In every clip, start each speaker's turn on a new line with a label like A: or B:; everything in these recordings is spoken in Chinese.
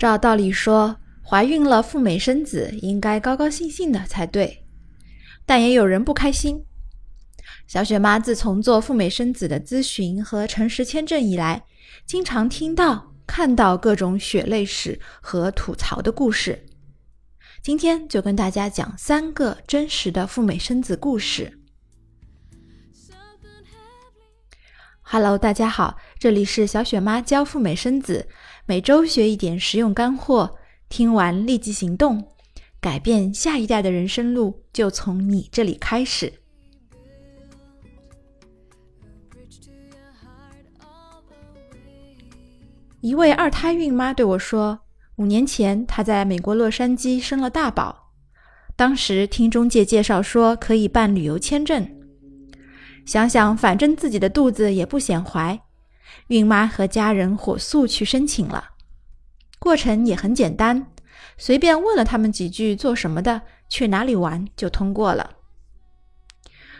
A: 照道理说，怀孕了赴美生子应该高高兴兴的才对，但也有人不开心。小雪妈自从做赴美生子的咨询和诚实签证以来，经常听到、看到各种血泪史和吐槽的故事。今天就跟大家讲三个真实的赴美生子故事。Hello，大家好，这里是小雪妈教赴美生子，每周学一点实用干货，听完立即行动，改变下一代的人生路就从你这里开始。一位二胎孕妈对我说：“五年前，她在美国洛杉矶生了大宝。当时听中介介绍说可以办旅游签证，想想反正自己的肚子也不显怀，孕妈和家人火速去申请了。过程也很简单，随便问了他们几句做什么的、去哪里玩就通过了。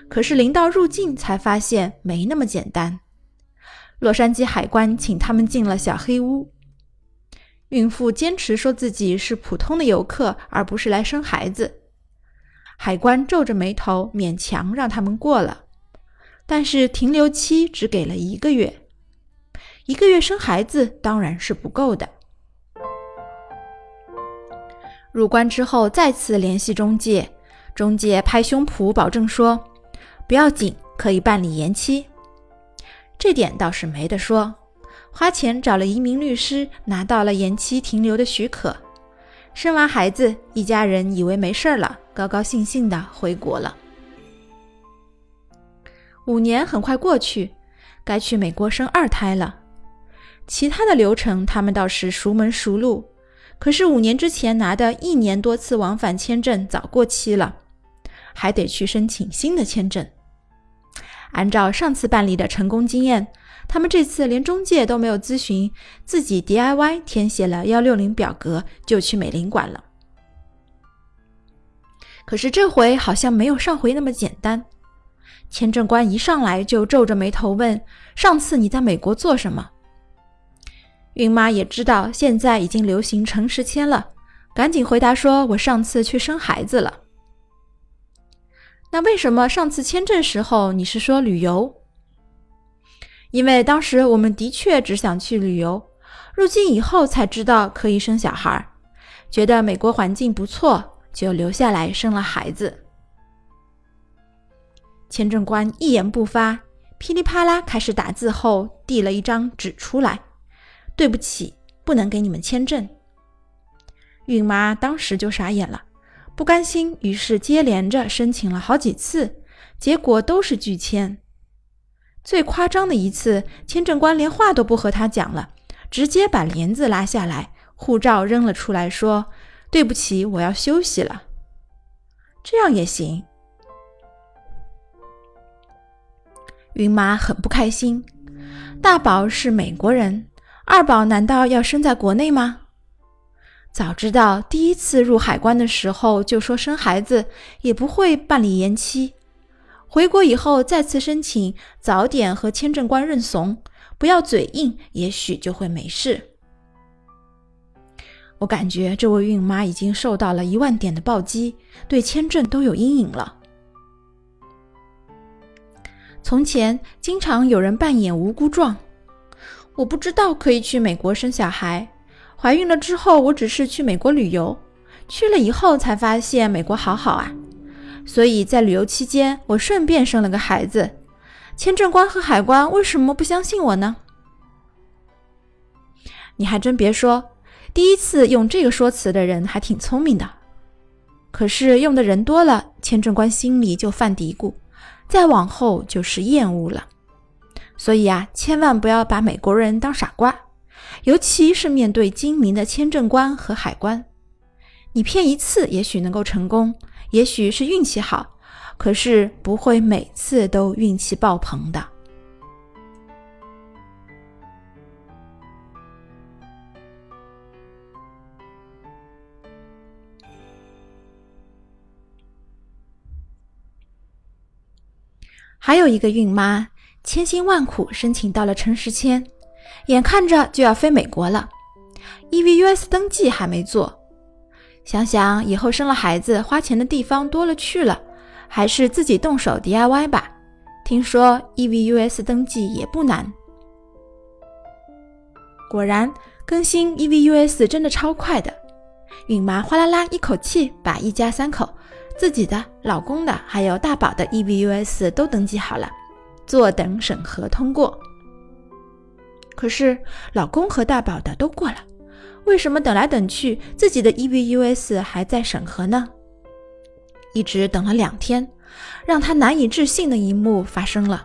A: 可是临到入境才发现没那么简单。”洛杉矶海关请他们进了小黑屋。孕妇坚持说自己是普通的游客，而不是来生孩子。海关皱着眉头，勉强让他们过了，但是停留期只给了一个月。一个月生孩子当然是不够的。入关之后再次联系中介，中介拍胸脯保证说：“不要紧，可以办理延期。”这点倒是没得说，花钱找了移民律师，拿到了延期停留的许可。生完孩子，一家人以为没事儿了，高高兴兴的回国了。五年很快过去，该去美国生二胎了。其他的流程他们倒是熟门熟路，可是五年之前拿的一年多次往返签证早过期了，还得去申请新的签证。按照上次办理的成功经验，他们这次连中介都没有咨询，自己 DIY 填写了幺六零表格就去美领馆了。可是这回好像没有上回那么简单，签证官一上来就皱着眉头问：“上次你在美国做什么？”孕妈也知道现在已经流行诚实签了，赶紧回答说：“我上次去生孩子了。”那为什么上次签证时候你是说旅游？因为当时我们的确只想去旅游，入境以后才知道可以生小孩，觉得美国环境不错，就留下来生了孩子。签证官一言不发，噼里啪啦开始打字后，递了一张纸出来：“对不起，不能给你们签证。”孕妈当时就傻眼了。不甘心，于是接连着申请了好几次，结果都是拒签。最夸张的一次，签证官连话都不和他讲了，直接把帘子拉下来，护照扔了出来，说：“对不起，我要休息了。”这样也行？孕妈很不开心。大宝是美国人，二宝难道要生在国内吗？早知道第一次入海关的时候就说生孩子，也不会办理延期。回国以后再次申请，早点和签证官认怂，不要嘴硬，也许就会没事。我感觉这位孕妈已经受到了一万点的暴击，对签证都有阴影了。从前经常有人扮演无辜状，我不知道可以去美国生小孩。怀孕了之后，我只是去美国旅游，去了以后才发现美国好好啊，所以在旅游期间，我顺便生了个孩子。签证官和海关为什么不相信我呢？你还真别说，第一次用这个说辞的人还挺聪明的，可是用的人多了，签证官心里就犯嘀咕，再往后就是厌恶了。所以啊，千万不要把美国人当傻瓜。尤其是面对精明的签证官和海关，你骗一次也许能够成功，也许是运气好，可是不会每次都运气爆棚的。还有一个孕妈，千辛万苦申请到了诚实签。眼看着就要飞美国了，EVUS 登记还没做。想想以后生了孩子，花钱的地方多了去了，还是自己动手 DIY 吧。听说 EVUS 登记也不难。果然，更新 EVUS 真的超快的。孕妈哗啦啦一口气把一家三口，自己的、老公的还有大宝的 EVUS 都登记好了，坐等审核通过。可是老公和大宝的都过了。为什么等来等去，自己的 EVUS 还在审核呢？一直等了两天，让他难以置信的一幕发生了。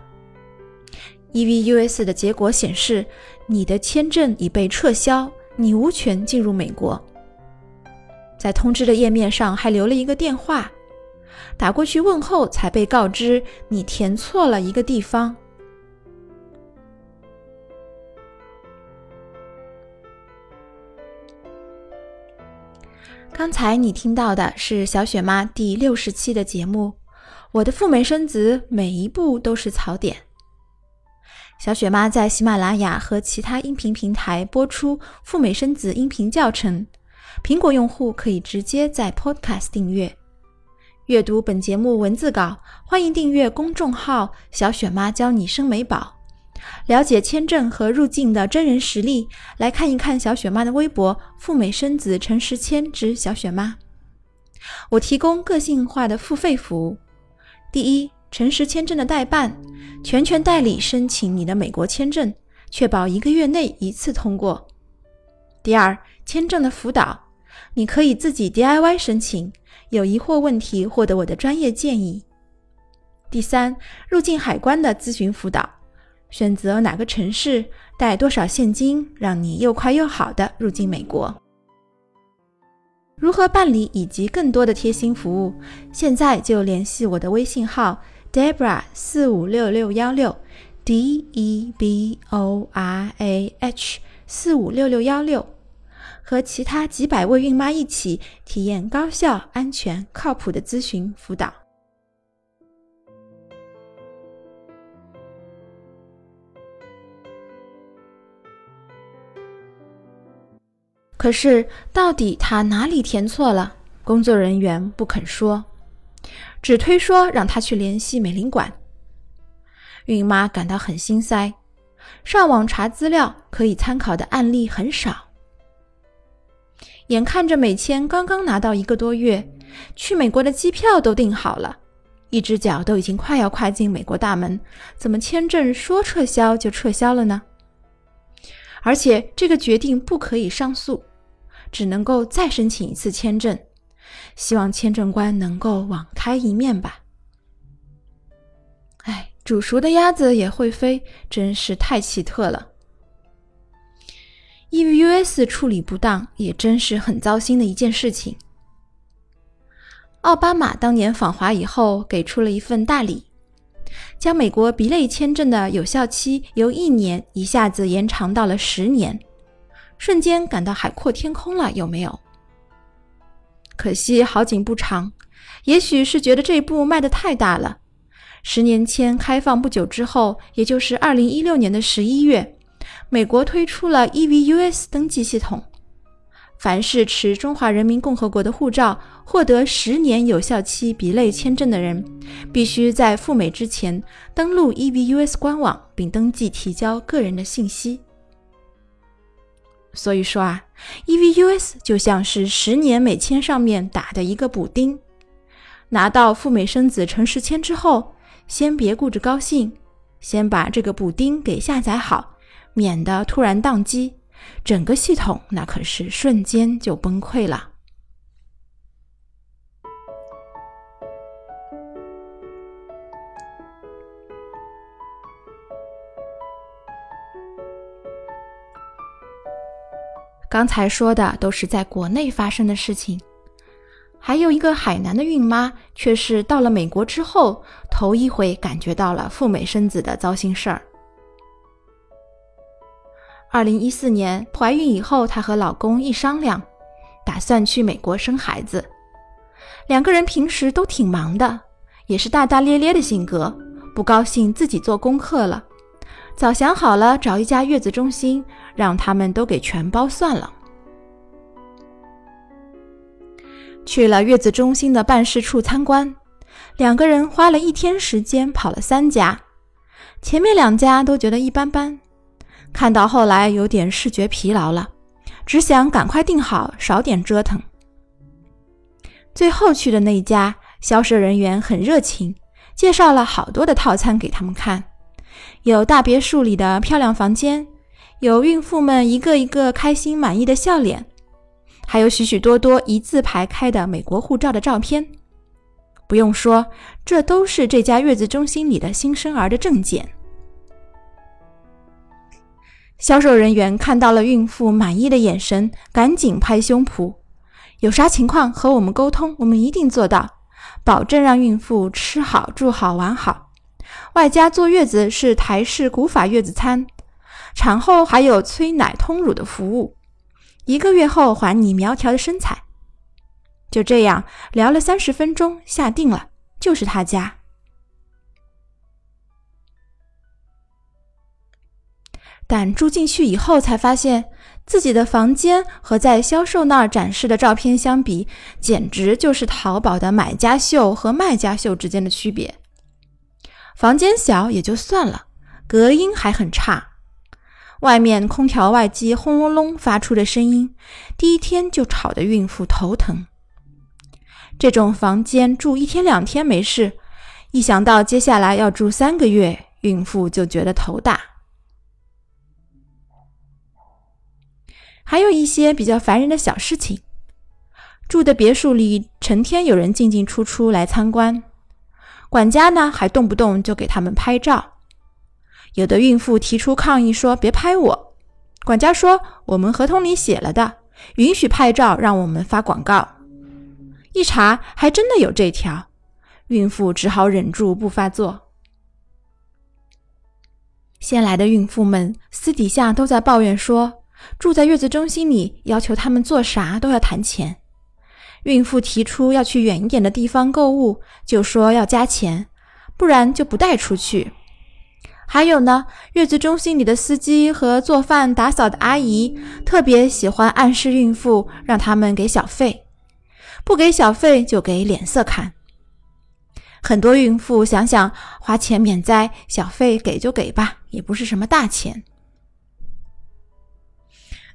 A: EVUS 的结果显示，你的签证已被撤销，你无权进入美国。在通知的页面上还留了一个电话，打过去问候，才被告知你填错了一个地方。刚才你听到的是小雪妈第六十期的节目，我的赴美生子每一步都是槽点。小雪妈在喜马拉雅和其他音频平台播出赴美生子音频教程，苹果用户可以直接在 Podcast 订阅。阅读本节目文字稿，欢迎订阅公众号“小雪妈教你生美宝”。了解签证和入境的真人实例，来看一看小雪妈的微博“赴美生子陈时谦之小雪妈”。我提供个性化的付费服务：第一，诚实签证的代办，全权代理申请你的美国签证，确保一个月内一次通过；第二，签证的辅导，你可以自己 DIY 申请，有疑惑问题获得我的专业建议；第三，入境海关的咨询辅导。选择哪个城市，带多少现金，让你又快又好的入境美国。如何办理以及更多的贴心服务，现在就联系我的微信号 Debra 四五六六幺六 D E B O R A H 四五六六幺六，和其他几百位孕妈一起体验高效、安全、靠谱的咨询辅导。可是，到底他哪里填错了？工作人员不肯说，只推说让他去联系美领馆。孕妈感到很心塞，上网查资料，可以参考的案例很少。眼看着美签刚刚拿到一个多月，去美国的机票都订好了，一只脚都已经快要跨进美国大门，怎么签证说撤销就撤销了呢？而且这个决定不可以上诉。只能够再申请一次签证，希望签证官能够网开一面吧。哎，煮熟的鸭子也会飞，真是太奇特了。四处理不当，也真是很糟心的一件事情。奥巴马当年访华以后，给出了一份大礼，将美国 B 类签证的有效期由一年一下子延长到了十年。瞬间感到海阔天空了，有没有？可惜好景不长，也许是觉得这步迈得太大了。十年签开放不久之后，也就是二零一六年的十一月，美国推出了 EVUS 登记系统，凡是持中华人民共和国的护照、获得十年有效期 B 类签证的人，必须在赴美之前登录 EVUS 官网，并登记提交个人的信息。所以说啊，EVUS 就像是十年美签上面打的一个补丁。拿到赴美生子诚实签之后，先别顾着高兴，先把这个补丁给下载好，免得突然宕机，整个系统那可是瞬间就崩溃了。刚才说的都是在国内发生的事情，还有一个海南的孕妈，却是到了美国之后头一回感觉到了赴美生子的糟心事儿。零一四年怀孕以后，她和老公一商量，打算去美国生孩子。两个人平时都挺忙的，也是大大咧咧的性格，不高兴自己做功课了，早想好了找一家月子中心，让他们都给全包算了。去了月子中心的办事处参观，两个人花了一天时间跑了三家，前面两家都觉得一般般，看到后来有点视觉疲劳了，只想赶快订好，少点折腾。最后去的那一家销售人员很热情，介绍了好多的套餐给他们看，有大别墅里的漂亮房间，有孕妇们一个一个开心满意的笑脸。还有许许多多一字排开的美国护照的照片，不用说，这都是这家月子中心里的新生儿的证件。销售人员看到了孕妇满意的眼神，赶紧拍胸脯：“有啥情况和我们沟通，我们一定做到，保证让孕妇吃好、住好、玩好。外加坐月子是台式古法月子餐，产后还有催奶通乳的服务。”一个月后还你苗条的身材。就这样聊了三十分钟，下定了，就是他家。但住进去以后，才发现自己的房间和在销售那儿展示的照片相比，简直就是淘宝的买家秀和卖家秀之间的区别。房间小也就算了，隔音还很差。外面空调外机轰隆隆发出的声音，第一天就吵得孕妇头疼。这种房间住一天两天没事，一想到接下来要住三个月，孕妇就觉得头大。还有一些比较烦人的小事情，住的别墅里成天有人进进出出来参观，管家呢还动不动就给他们拍照。有的孕妇提出抗议说：“别拍我！”管家说：“我们合同里写了的，允许拍照，让我们发广告。”一查，还真的有这条，孕妇只好忍住不发作。先来的孕妇们私底下都在抱怨说，住在月子中心里，要求他们做啥都要谈钱。孕妇提出要去远一点的地方购物，就说要加钱，不然就不带出去。还有呢，月子中心里的司机和做饭打扫的阿姨特别喜欢暗示孕妇，让他们给小费，不给小费就给脸色看。很多孕妇想想，花钱免灾，小费给就给吧，也不是什么大钱。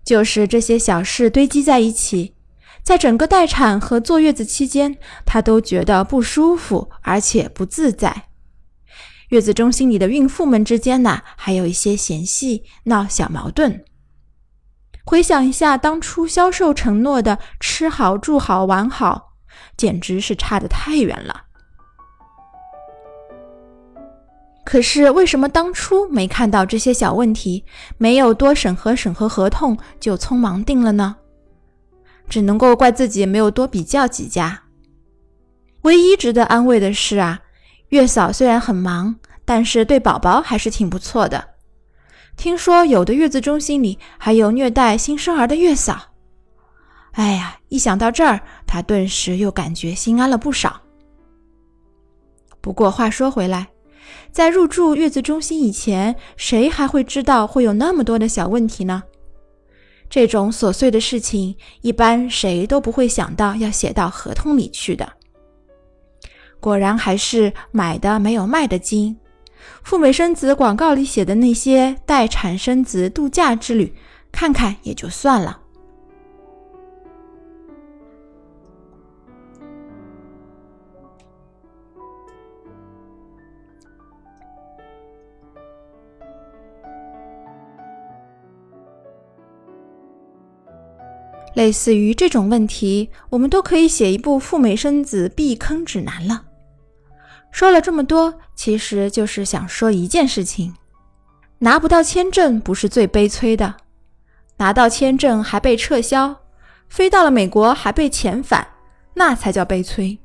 A: 就是这些小事堆积在一起，在整个待产和坐月子期间，她都觉得不舒服，而且不自在。月子中心里的孕妇们之间呢，还有一些嫌隙、闹小矛盾。回想一下当初销售承诺的“吃好、住好、玩好”，简直是差得太远了。可是为什么当初没看到这些小问题，没有多审核审核合同就匆忙定了呢？只能够怪自己没有多比较几家。唯一值得安慰的是啊。月嫂虽然很忙，但是对宝宝还是挺不错的。听说有的月子中心里还有虐待新生儿的月嫂。哎呀，一想到这儿，她顿时又感觉心安了不少。不过话说回来，在入住月子中心以前，谁还会知道会有那么多的小问题呢？这种琐碎的事情，一般谁都不会想到要写到合同里去的。果然还是买的没有卖的精。赴美生子广告里写的那些待产生子度假之旅，看看也就算了。类似于这种问题，我们都可以写一部赴美生子避坑指南了。说了这么多，其实就是想说一件事情：拿不到签证不是最悲催的，拿到签证还被撤销，飞到了美国还被遣返，那才叫悲催。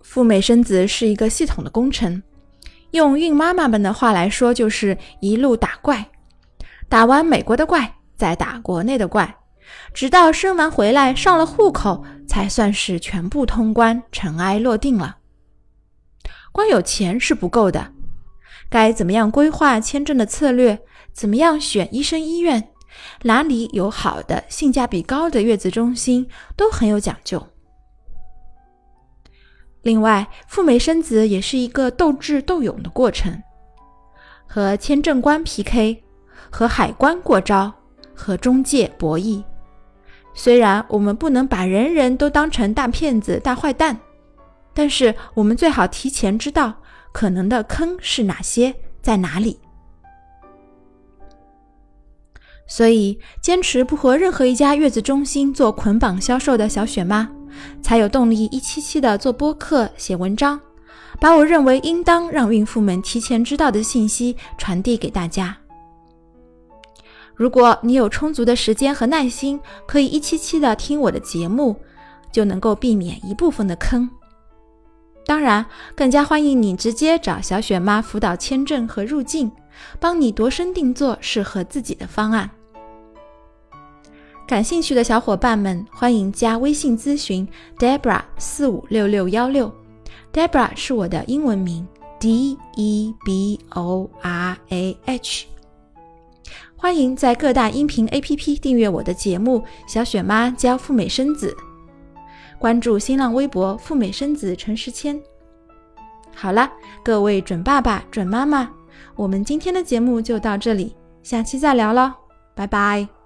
A: 赴美生子是一个系统的工程，用孕妈妈们的话来说，就是一路打怪，打完美国的怪，再打国内的怪。直到生完回来上了户口，才算是全部通关，尘埃落定了。光有钱是不够的，该怎么样规划签证的策略？怎么样选医生医院？哪里有好的、性价比高的月子中心，都很有讲究。另外，赴美生子也是一个斗智斗勇的过程，和签证官 PK，和海关过招，和中介博弈。虽然我们不能把人人都当成大骗子、大坏蛋，但是我们最好提前知道可能的坑是哪些，在哪里。所以，坚持不和任何一家月子中心做捆绑销售的小雪妈，才有动力一期期的做播客、写文章，把我认为应当让孕妇们提前知道的信息传递给大家。如果你有充足的时间和耐心，可以一期期的听我的节目，就能够避免一部分的坑。当然，更加欢迎你直接找小雪妈辅导签证和入境，帮你度身定做适合自己的方案。感兴趣的小伙伴们，欢迎加微信咨询 Debra 四五六六幺六，Debra 是我的英文名 D E B O R A H。欢迎在各大音频 APP 订阅我的节目《小雪妈教赴美生子》，关注新浪微博“赴美生子陈世谦”。好了，各位准爸爸、准妈妈，我们今天的节目就到这里，下期再聊了，拜拜。